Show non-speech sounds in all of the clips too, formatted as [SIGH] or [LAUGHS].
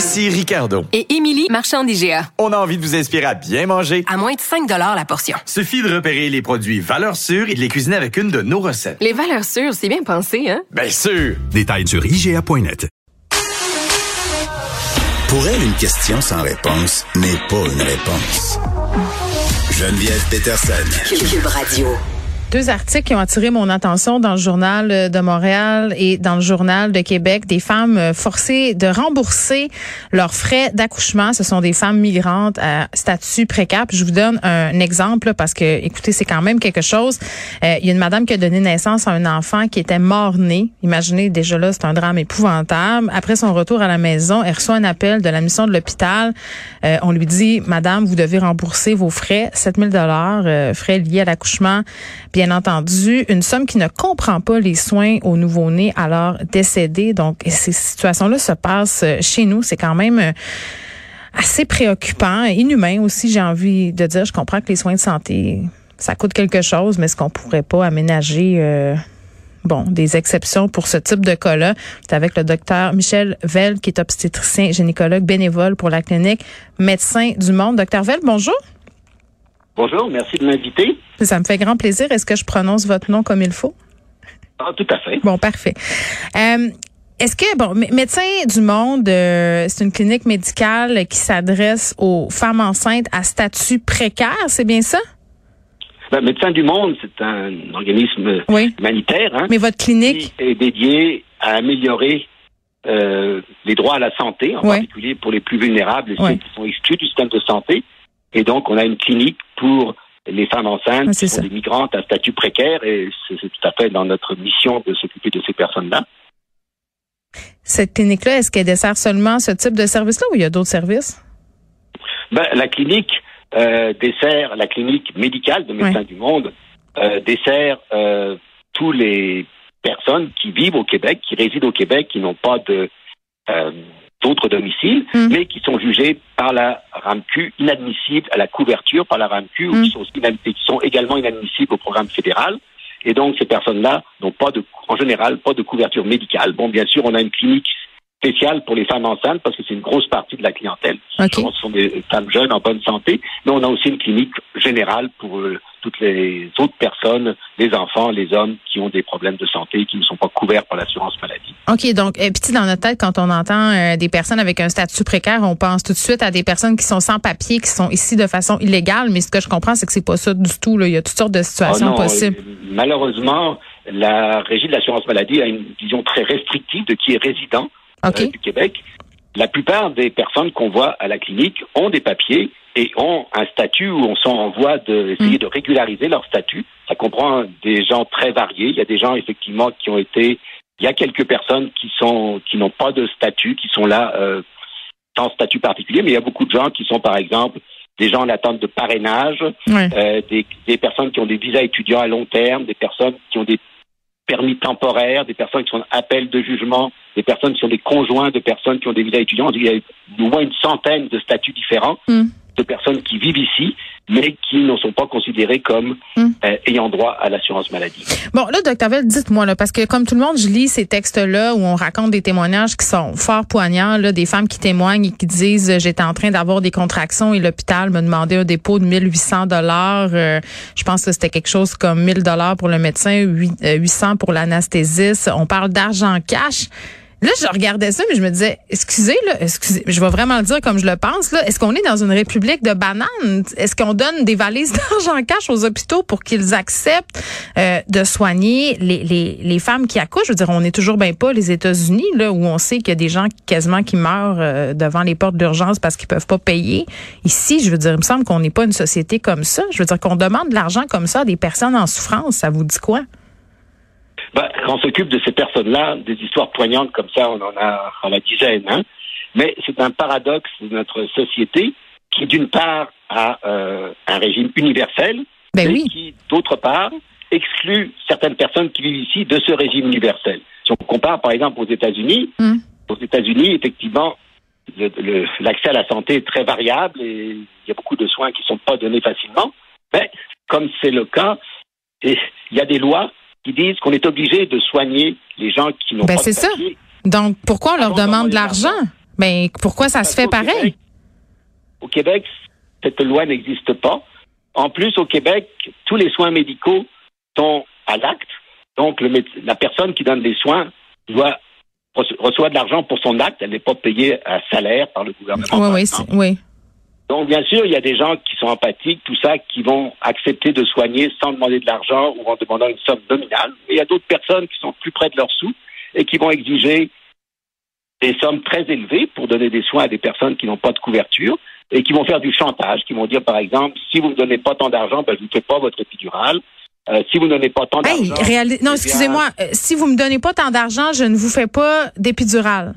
Ici Ricardo. Et Émilie, marchand d'IGA. On a envie de vous inspirer à bien manger. À moins de 5 la portion. Suffit de repérer les produits valeurs sûres et de les cuisiner avec une de nos recettes. Les valeurs sûres, c'est bien pensé, hein? Bien sûr! Détails sur IGA.net. Pour elle, une question sans réponse n'est pas une réponse. Geneviève Peterson. Cube Radio. Deux articles qui ont attiré mon attention dans le journal euh, de Montréal et dans le journal de Québec. Des femmes euh, forcées de rembourser leurs frais d'accouchement. Ce sont des femmes migrantes à statut précaire. je vous donne un exemple parce que, écoutez, c'est quand même quelque chose. Euh, il y a une madame qui a donné naissance à un enfant qui était mort-né. Imaginez, déjà là, c'est un drame épouvantable. Après son retour à la maison, elle reçoit un appel de la mission de l'hôpital. on lui dit, Madame, vous devez rembourser vos frais, 7000 dollars, frais liés à l'accouchement bien entendu, une somme qui ne comprend pas les soins au nouveau-né alors décédé. Donc, ces situations-là se passent euh, chez nous. C'est quand même euh, assez préoccupant, inhumain aussi, j'ai envie de dire. Je comprends que les soins de santé, ça coûte quelque chose, mais est-ce qu'on pourrait pas aménager... Euh, bon, des exceptions pour ce type de cas-là? C'est avec le docteur Michel Vell, qui est obstétricien, gynécologue bénévole pour la clinique Médecins du Monde. Docteur Vell, bonjour. Bonjour, merci de m'inviter. Ça me fait grand plaisir. Est-ce que je prononce votre nom comme il faut? Ah, tout à fait. Bon, parfait. Euh, est-ce que, bon, Médecins du Monde, euh, c'est une clinique médicale qui s'adresse aux femmes enceintes à statut précaire, c'est bien ça? Ben, Médecins du Monde, c'est un organisme humanitaire. Hein, Mais votre clinique? est dédié à améliorer euh, les droits à la santé, en particulier pour les plus vulnérables et ceux qui sont exclus du système de santé. Et donc, on a une clinique pour les femmes enceintes qui sont des migrantes à statut précaire et c'est tout à fait dans notre mission de s'occuper de ces personnes-là. Cette clinique-là, est-ce qu'elle dessert seulement ce type de service-là ou il y a d'autres services? Ben, la clinique euh, dessert, la clinique médicale de Médecins du Monde euh, dessert euh, tous les personnes qui vivent au Québec, qui résident au Québec, qui n'ont pas de euh, d'autres domiciles, hmm. mais qui sont jugés par la RAMQ inadmissibles à la couverture par la RAMQ ou qui sont, qui sont également inadmissibles au programme fédéral. Et donc, ces personnes-là n'ont pas de, en général, pas de couverture médicale. Bon, bien sûr, on a une clinique spéciale pour les femmes enceintes parce que c'est une grosse partie de la clientèle. Ce sont des femmes jeunes en bonne santé, mais on a aussi une clinique générale pour euh, toutes les autres personnes, les enfants, les hommes qui ont des problèmes de santé qui ne sont pas couverts par l'assurance maladie. OK, donc et puis dans notre tête quand on entend euh, des personnes avec un statut précaire, on pense tout de suite à des personnes qui sont sans papier, qui sont ici de façon illégale, mais ce que je comprends c'est que c'est pas ça du tout là, il y a toutes sortes de situations ah possibles. Euh, malheureusement, la régie de l'assurance maladie a une vision très restrictive de qui est résident euh, du Québec. La plupart des personnes qu'on voit à la clinique ont des papiers et ont un statut où on sont en voie d'essayer de, mm. de régulariser leur statut. Ça comprend des gens très variés. Il y a des gens effectivement qui ont été. Il y a quelques personnes qui sont qui n'ont pas de statut, qui sont là euh, sans statut particulier, mais il y a beaucoup de gens qui sont par exemple des gens en attente de parrainage, euh, des, des personnes qui ont des visas étudiants à long terme, des personnes qui ont des permis temporaires, des personnes qui sont en appel de jugement, des personnes qui sont des conjoints de personnes qui ont des visas étudiants. Il y a au moins une centaine de statuts différents. Mm de personnes qui vivent ici, mais qui ne sont pas considérées comme hmm. euh, ayant droit à l'assurance maladie. Bon, là, docteur Vell, dites-moi, là, parce que comme tout le monde, je lis ces textes-là où on raconte des témoignages qui sont fort poignants, là, des femmes qui témoignent et qui disent j'étais en train d'avoir des contractions et l'hôpital me demandait un dépôt de 1800 dollars. Euh, je pense que c'était quelque chose comme 1000 dollars pour le médecin, 800 euh, pour l'anesthésiste. On parle d'argent cash. Là, je regardais ça, mais je me disais, excusez, là, excusez, je vais vraiment le dire comme je le pense, là. Est-ce qu'on est dans une république de bananes? Est-ce qu'on donne des valises [LAUGHS] d'argent cash aux hôpitaux pour qu'ils acceptent euh, de soigner les, les, les, femmes qui accouchent? Je veux dire, on n'est toujours bien pas les États-Unis, là, où on sait qu'il y a des gens quasiment qui meurent euh, devant les portes d'urgence parce qu'ils peuvent pas payer. Ici, je veux dire, il me semble qu'on n'est pas une société comme ça. Je veux dire qu'on demande de l'argent comme ça à des personnes en souffrance. Ça vous dit quoi? Ben, quand on s'occupe de ces personnes-là, des histoires poignantes comme ça, on en a à la dizaine. Hein. Mais c'est un paradoxe de notre société qui, d'une part, a euh, un régime universel, Ben mais oui. qui, d'autre part, exclut certaines personnes qui vivent ici de ce régime universel. Si on compare, par exemple, aux États-Unis, Mm. aux États-Unis, effectivement, l'accès à la santé est très variable et il y a beaucoup de soins qui ne sont pas donnés facilement. Mais comme c'est le cas, il y a des lois qui disent qu'on est obligé de soigner les gens qui n'ont Ben, pas c'est de ça. papier. Donc, pourquoi on leur demande de l'argent? l'argent? Ben, pourquoi ça se fait pareil? Québec- Au Québec, cette loi n'existe pas. En plus, au Québec, tous les soins médicaux sont à l'acte. Donc, le méde- la personne qui donne les soins doit reço- reçoit de l'argent pour son acte. Elle n'est pas payée à salaire par le gouvernement. Oui, oui, c'est- oui. Donc, bien sûr, il y a des gens qui sont empathiques, tout ça, qui vont accepter de soigner sans demander de l'argent ou en demandant une somme nominale. Mais il y a d'autres personnes qui sont plus près de leurs sous et qui vont exiger des sommes très élevées pour donner des soins à des personnes qui n'ont pas de couverture et qui vont faire du chantage, qui vont dire, par exemple, si vous ne me donnez pas tant d'argent, ben, je ne fais pas votre épidurale. Euh, si vous ne donnez pas tant Hey, d'argent... non, excusez-moi. euh, si vous me donnez pas tant d'argent, je ne vous fais pas d'épidurale.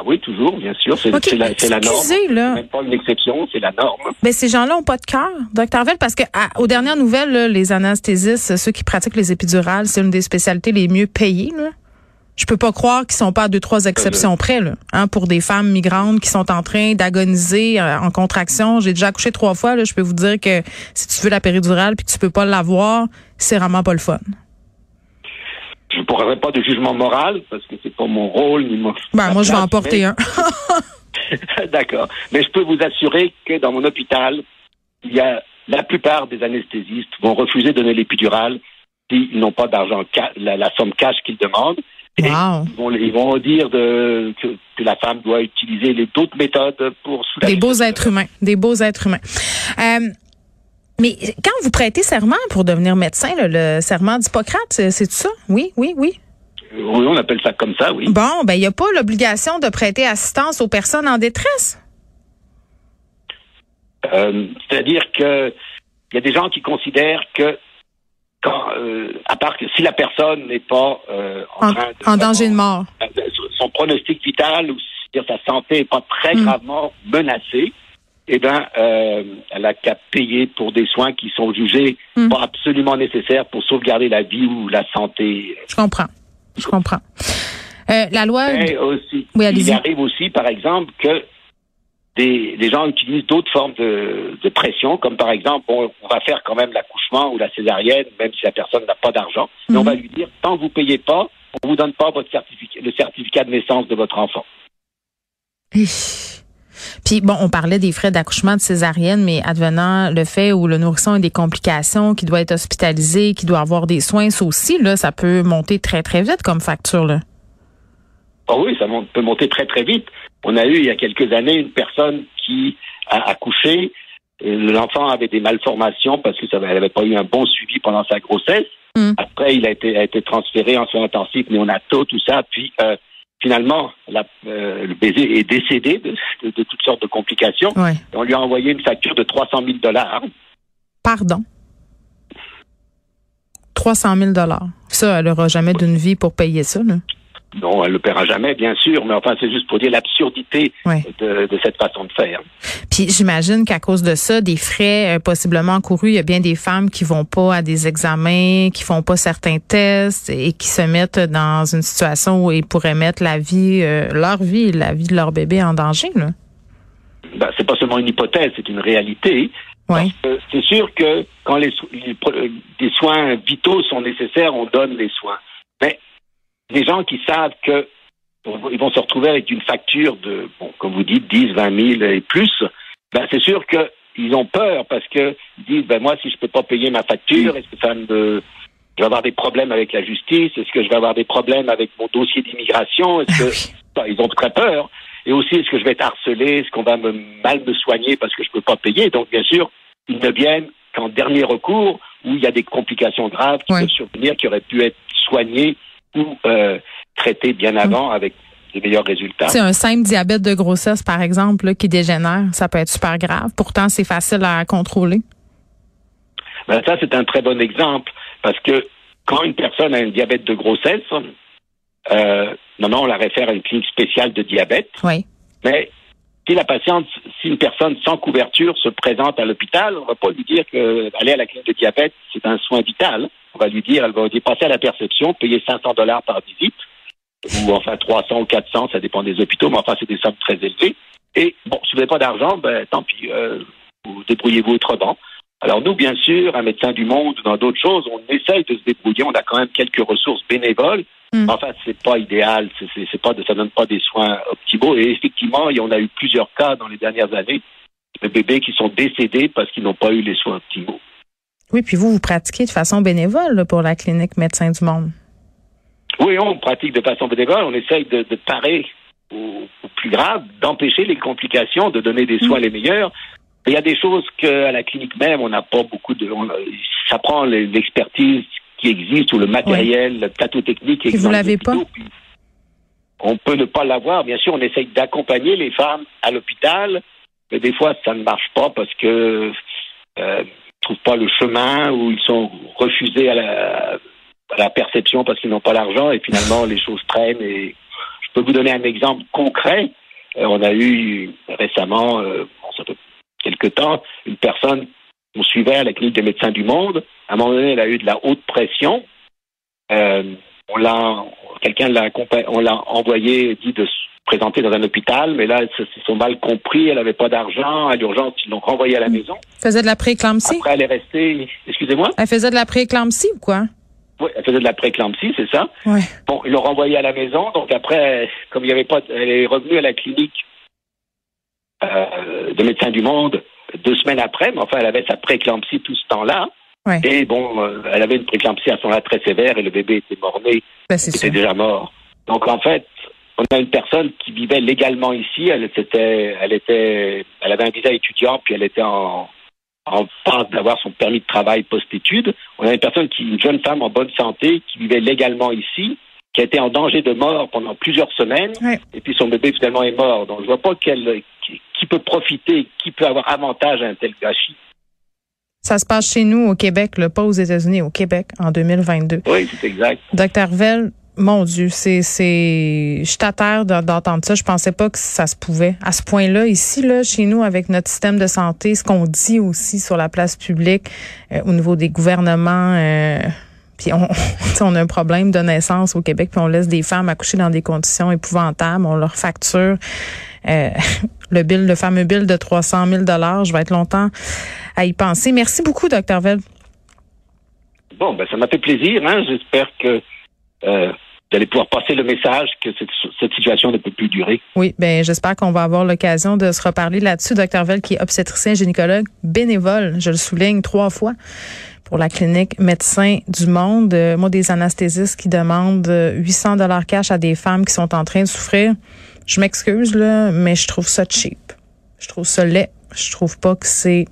Ah oui, toujours, bien sûr. C'est la, norme. C'est même pas une exception, c'est la norme. Ben, ces gens-là ont pas de cœur, docteur Vell, parce que à- aux dernières nouvelles, là, les anesthésistes, ceux qui pratiquent les épidurales, c'est une des spécialités les mieux payées. Là. Je peux pas croire qu'ils sont pas à deux trois exceptions près, là, hein, pour des femmes migrantes qui sont en train d'agoniser euh, en contraction. J'ai déjà accouché trois fois. Là, je peux vous dire que si tu veux la péridurale puis que tu peux pas l'avoir, c'est vraiment pas le fun. Je ne pourrais pas de jugement moral parce que c'est pas mon rôle ni mon. Ben, moi, je vais en porter mais- un. [LAUGHS] D'accord. Mais je peux vous assurer que dans mon hôpital, il y a la plupart des anesthésistes vont refuser de donner l'épidural s'ils n'ont pas d'argent, la, la somme cash qu'ils demandent. Et Wow. ils, vont, ils vont dire de, que, que la femme doit utiliser les d'autres méthodes pour soulager. Des beaux êtres humains. Des beaux êtres humains. Euh, mais quand vous prêtez serment pour devenir médecin, là, le serment d'Hippocrate, c'est ça? Oui, oui, oui. Oui, on appelle ça comme ça, oui. Bon, ben il n'y a pas l'obligation de prêter assistance aux personnes en détresse? Euh, C'est-à-dire que il y a des gens qui considèrent que quand, euh, à part que si la personne n'est pas euh, en, En, train de en danger de mort. son pronostic vital ou si sa santé n'est pas très Mm. gravement menacée, eh ben, euh, elle a qu'à payer pour des soins qui sont jugés Mm. pas absolument nécessaires pour sauvegarder la vie ou la santé. Je comprends. Je comprends. Euh, la loi. Mais aussi, Oui, il arrive aussi, par exemple, que des, des gens utilisent d'autres formes de, de pression, comme par exemple, on, on va faire quand même l'accouchement ou la césarienne, même si la personne n'a pas d'argent, mais on Mhm. va lui dire, tant que vous payez pas, on vous donne pas votre certificat, le certificat de naissance de votre enfant. Puis bon, on parlait des frais d'accouchement de césarienne, mais advenant le fait où le nourrisson a des complications, qui doit être hospitalisé, qui doit avoir des soins, ça aussi, là, ça peut monter très, très vite comme facture, là. Ah oui, ça monte- peut monter très très vite. On a eu il y a quelques années une personne qui a accouché. et L'enfant avait des malformations parce que ça n'avait pas eu un bon suivi pendant sa grossesse. Mm. Après, il a été, a été transféré en soins intensifs, néonataux, tout ça. Puis euh, finalement, la- euh, le bébé est décédé de, de- de toutes sortes de complications. Ouais. Et on lui a envoyé une facture de 300 000 dollars. Pardon? 300 000 Ça, elle n'aura jamais d'une vie pour payer ça, là. Non, elle ne le paiera jamais, bien sûr, mais enfin, c'est juste pour dire l'absurdité de, de cette façon de faire. Puis j'imagine qu'à cause de ça, des frais euh, possiblement encourus, il y a bien des femmes qui vont pas à des examens, qui font pas certains tests et qui se mettent dans une situation où ils pourraient mettre la vie, euh, leur vie, la vie de leur bébé en danger. Là. Ben, c'est pas seulement une hypothèse, c'est une réalité. Oui. C'est sûr que quand les, so- les euh, soins vitaux sont nécessaires, on donne les soins. Mais les gens qui savent que ils vont se retrouver avec une facture de, bon, comme vous dites, 10, 20 000 et plus, ben c'est sûr qu'ils ont peur parce que ils disent, ben moi, si je peux pas payer ma facture, est-ce que ça me, je vais avoir des problèmes avec la justice? Est-ce que je vais avoir des problèmes avec mon dossier d'immigration? Est-ce que Ben, ils ont très peur. Et aussi, est-ce que je vais être harcelé? Est-ce qu'on va me mal me soigner parce que je peux pas payer? Donc, bien sûr, ils ne viennent qu'en dernier recours où il y a des complications graves qui Ouais. peuvent survenir, qui auraient pu être soignées ou euh, bien avant avec des meilleurs résultats. C'est un simple diabète de grossesse, par exemple, là, qui dégénère. Ça peut être super grave. Pourtant, c'est facile à contrôler. Ben, ça, c'est un très bon exemple parce que quand une personne a un diabète de grossesse, euh, maintenant, on la réfère à une clinique spéciale de diabète. Oui. Mais si la patiente, si une personne sans couverture se présente à l'hôpital, on va pas lui dire que aller à la clinique de diabète, c'est un soin vital. On va lui dire, elle va dépasser à la perception, payer 500 dollars par visite, ou enfin 300 ou 400, ça dépend des hôpitaux, mais enfin c'est des sommes très élevées. Et bon, si vous n'avez pas d'argent, ben tant pis, euh, vous débrouillez-vous autrement. Alors nous, bien sûr, un médecin du monde, dans d'autres choses, on essaye de se débrouiller. On a quand même quelques ressources bénévoles. Mm. Enfin, c'est pas idéal. C'est pas, ça donne pas des soins optimaux. Et effectivement, on a eu plusieurs cas dans les dernières années de bébés qui sont décédés parce qu'ils n'ont pas eu les soins optimaux. Oui, puis vous, vous pratiquez de façon bénévole pour la clinique Médecins du Monde. Oui, on pratique de façon bénévole. On essaye de, parer au, plus grave, d'empêcher les complications, de donner des soins mm. les meilleurs. Il y a des choses qu'à la clinique même, on n'a pas beaucoup de. ça prend l'expertise qui existe ou le matériel, le plateau technique qui existe. vous l'avez pas? On peut ne pas l'avoir. Bien sûr, on essaye d'accompagner les femmes à l'hôpital, mais des fois, ça ne marche pas parce que euh, ne trouvent pas le chemin ou ils sont refusés à la, à la perception parce qu'ils n'ont pas l'argent et finalement les choses traînent. Et je peux vous donner un exemple concret. Euh, on a eu récemment, euh, ça peut quelque temps, une personne qu'on suivait à la clinique des médecins du monde. À un moment donné, elle a eu de la haute pression. Euh, on l'a, quelqu'un l'a, on l'a envoyé, dit de se présenter dans un hôpital, mais là, ils se sont mal compris. Elle n'avait pas d'argent. À l'urgence, ils l'ont renvoyée à la maison. Elle faisait de la prééclampsie? Après, elle est restée, excusez-moi? Elle faisait de la prééclampsie ou quoi? Oui, elle faisait de la prééclampsie, c'est ça. Ouais. Bon, ils l'ont renvoyée à la maison. Donc après, comme il n'y avait pas, elle est revenue à la clinique euh, de médecins du monde deux semaines après, mais enfin, elle avait sa préclampsie tout ce temps-là. Et bon, euh, elle avait une préclampsie à son là très sévère et le bébé était mort-né. Ben, était déjà mort. Donc en fait, on a une personne qui vivait légalement ici. Elle était, elle était, elle avait un visa étudiant, puis elle était en, en phase d'avoir son permis de travail post-études. On a une personne qui, une jeune femme en bonne santé, qui vivait légalement ici, qui a été en danger de mort pendant plusieurs semaines, et puis son bébé finalement est mort. Donc je vois pas quel, qui, peut profiter, qui peut avoir avantage à un tel gâchis. Ça se passe chez nous au Québec, pas aux États-Unis, au Québec en 2022. Oui, c'est exact. Docteur Vell, mon Dieu, c'est, c'est, je d'entendre ça. Je pensais pas que ça se pouvait à ce point-là. Ici, là, chez nous, avec notre système de santé, ce qu'on dit aussi sur la place publique, euh, au niveau des gouvernements, euh, puis on, [LAUGHS] on a un problème de naissance au Québec, puis on laisse des femmes accoucher dans des conditions épouvantables, on leur facture euh, [LAUGHS] le bill, le fameux bill de 300 000 dollars. Je vais être longtemps à y penser. Merci beaucoup, docteur Vell. Bon, ben ça m'a fait plaisir. Hein? J'espère que euh, vous allez pouvoir passer le message que cette, cette, situation ne peut plus durer. Oui, ben j'espère qu'on va avoir l'occasion de se reparler là-dessus. Docteur Vell, qui est obstétricien gynécologue bénévole, je le souligne trois fois pour la clinique Médecins du Monde. Euh, moi, des anesthésistes qui demandent 800 dollars cash à des femmes qui sont en train de souffrir. Je m'excuse, là, mais je trouve ça cheap. Je trouve ça laid. Je trouve pas que c'est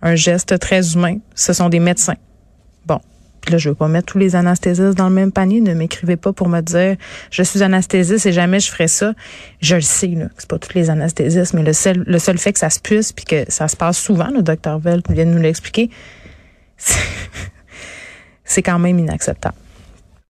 un geste très humain. Ce sont des médecins. Bon. Puis là, je veux pas mettre tous les anesthésistes dans le même panier. Ne m'écrivez pas pour me dire je suis anesthésiste et jamais je ferai ça. Je le sais, là, c'est pas tous les anesthésistes, mais le seul, le seul fait que ça se puisse puis que ça se passe souvent, le docteur Vell vient de nous l'expliquer, [LAUGHS] c'est quand même inacceptable.